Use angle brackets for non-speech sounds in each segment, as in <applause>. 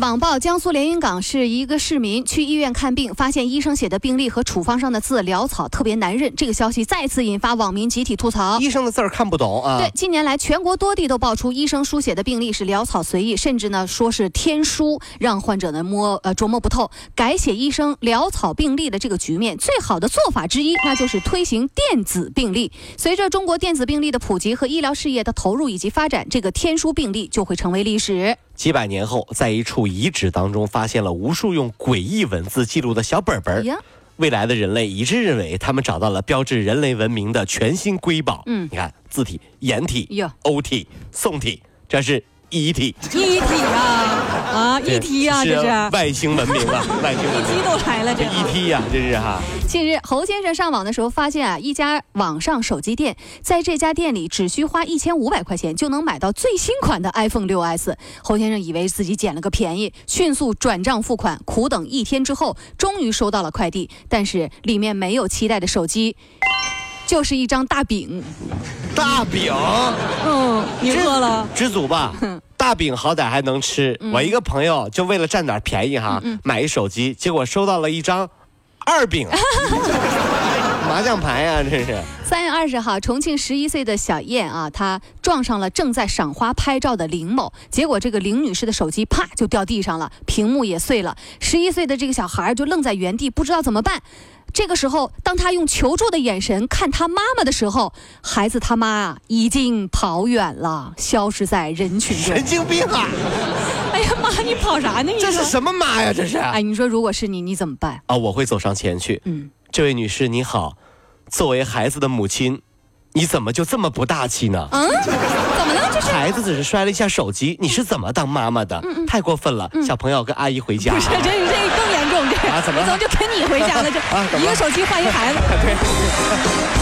网曝江苏连云港市一个市民去医院看病，发现医生写的病历和处方上的字潦草，特别难认。这个消息再次引发网民集体吐槽。医生的字儿看不懂啊。对，近年来全国多地都爆出医生书写的病历是潦草随意，甚至呢说是天书，让患者呢摸呃琢磨不透。改写医生潦草病历的这个局面，最好的做法之一，那就是推行电子病历。随着中国电子病历的普及和医疗事业的投入以及发展，这个天书病历就会成为历史。几百年后，在一处遗址当中发现了无数用诡异文字记录的小本本儿。未来的人类一致认为，他们找到了标志人类文明的全新瑰宝。嗯，你看字体、颜体、欧体、宋体，这是一体。一体啊！啊，<laughs> 一体啊，这是外星文明啊，<laughs> 外星文明。都来了，这一体呀，这是哈。近日，侯先生上网的时候发现啊，一家网上手机店，在这家店里只需花一千五百块钱就能买到最新款的 iPhone 6s。侯先生以为自己捡了个便宜，迅速转账付款，苦等一天之后，终于收到了快递，但是里面没有期待的手机，就是一张大饼。大饼？嗯，你饿了？知足吧。<laughs> 大饼好歹还能吃。我一个朋友就为了占点便宜哈，买一手机，结果收到了一张。二饼，<laughs> 麻将牌呀，这是。三月二十号，重庆十一岁的小燕啊，她撞上了正在赏花拍照的林某，结果这个林女士的手机啪就掉地上了，屏幕也碎了。十一岁的这个小孩就愣在原地，不知道怎么办。这个时候，当他用求助的眼神看他妈妈的时候，孩子他妈啊已经跑远了，消失在人群中。神经病啊！<laughs> 哎呀妈，你跑啥呢？这是什么妈呀？这是？哎，你说如果是你，你怎么办？啊，我会走上前去。嗯，这位女士你好，作为孩子的母亲，你怎么就这么不大气呢？嗯，怎么了？这是孩子只是摔了一下手机，你是怎么当妈妈的？太过分了。小朋友跟阿姨回家。不是，这这更严重。这啊，怎么？我怎么就跟你回家了？这啊，一个手机换一孩子。<laughs> 对。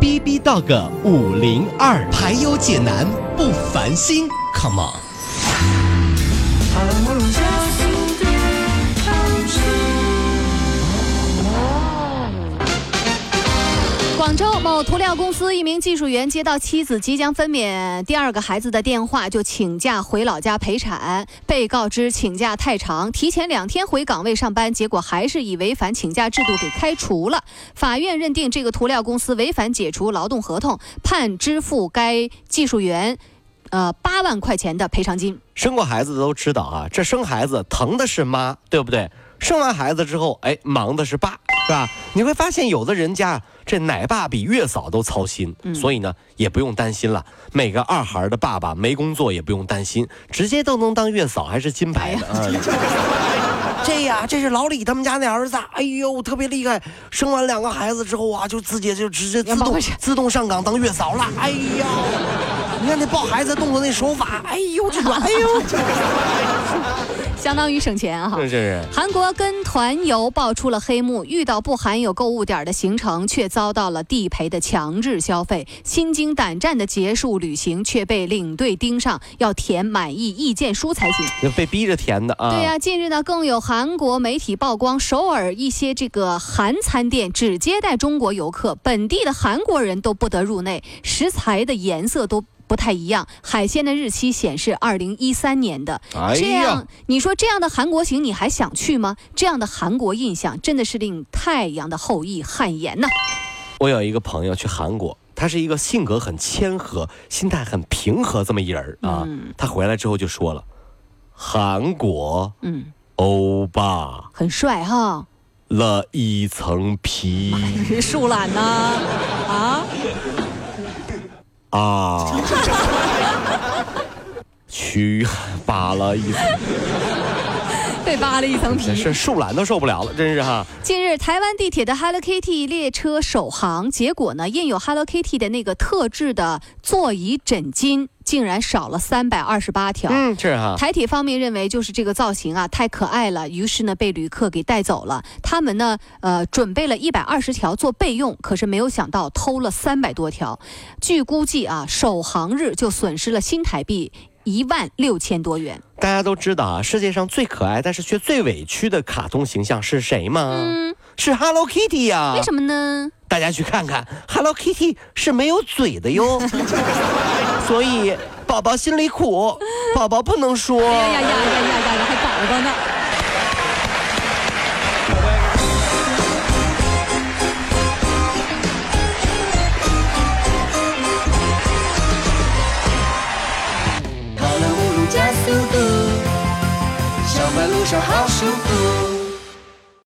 B B Dog 五零二，排忧解难不烦心，Come on。广州某涂料公司一名技术员接到妻子即将分娩第二个孩子的电话，就请假回老家陪产。被告知请假太长，提前两天回岗位上班，结果还是以违反请假制度给开除了。法院认定这个涂料公司违反解除劳动合同，判支付该技术员，呃八万块钱的赔偿金。生过孩子的都知道啊，这生孩子疼的是妈，对不对？生完孩子之后，哎，忙的是爸，是吧？你会发现有的人家。这奶爸比月嫂都操心，所以呢也不用担心了。每个二孩的爸爸没工作也不用担心，直接都能当月嫂，还是金牌的。<laughs> 这呀，这是老李他们家那儿子，哎呦，特别厉害。生完两个孩子之后啊，就直接就直接自动自动上岗当月嫂了。哎呦，你看那抱孩子动作那手法，哎呦这哎呦。相当于省钱哈。是是。韩国跟团游爆出了黑幕，遇到不含有购物点的行程，却遭到了地陪的强制消费。心惊胆战的结束旅行，却被领队盯上，要填满意意见书才行。要被逼着填的啊。对呀，近日呢，更有韩国媒体曝光，首尔一些这个韩餐店只接待中国游客，本地的韩国人都不得入内，食材的颜色都。不太一样，海鲜的日期显示二零一三年的。这样，你说这样的韩国行你还想去吗？这样的韩国印象真的是令太阳的后裔汗颜呐。我有一个朋友去韩国，他是一个性格很谦和、心态很平和这么一人啊。他回来之后就说了，韩国，嗯，欧巴很帅哈。了一层皮 <laughs> 树懒呢？啊啊，去扒了一层，被扒了一层皮。是树懒都受不了了，真是哈。近日，台湾地铁的 Hello Kitty 列车首航，结果呢，印有 Hello Kitty 的那个特制的座椅枕巾。竟然少了三百二十八条。嗯，是哈。台铁方面认为就是这个造型啊太可爱了，于是呢被旅客给带走了。他们呢呃准备了一百二十条做备用，可是没有想到偷了三百多条。据估计啊，首航日就损失了新台币一万六千多元。大家都知道啊，世界上最可爱但是却最委屈的卡通形象是谁吗？嗯，是 Hello Kitty 呀。为什么呢？大家去看看，Hello Kitty 是没有嘴的哟。<laughs> 所以宝宝心里苦，<laughs> 宝宝不能说。哎呀呀呀呀呀呀，还宝宝呢。跑了五路加速度，上班路上好舒服。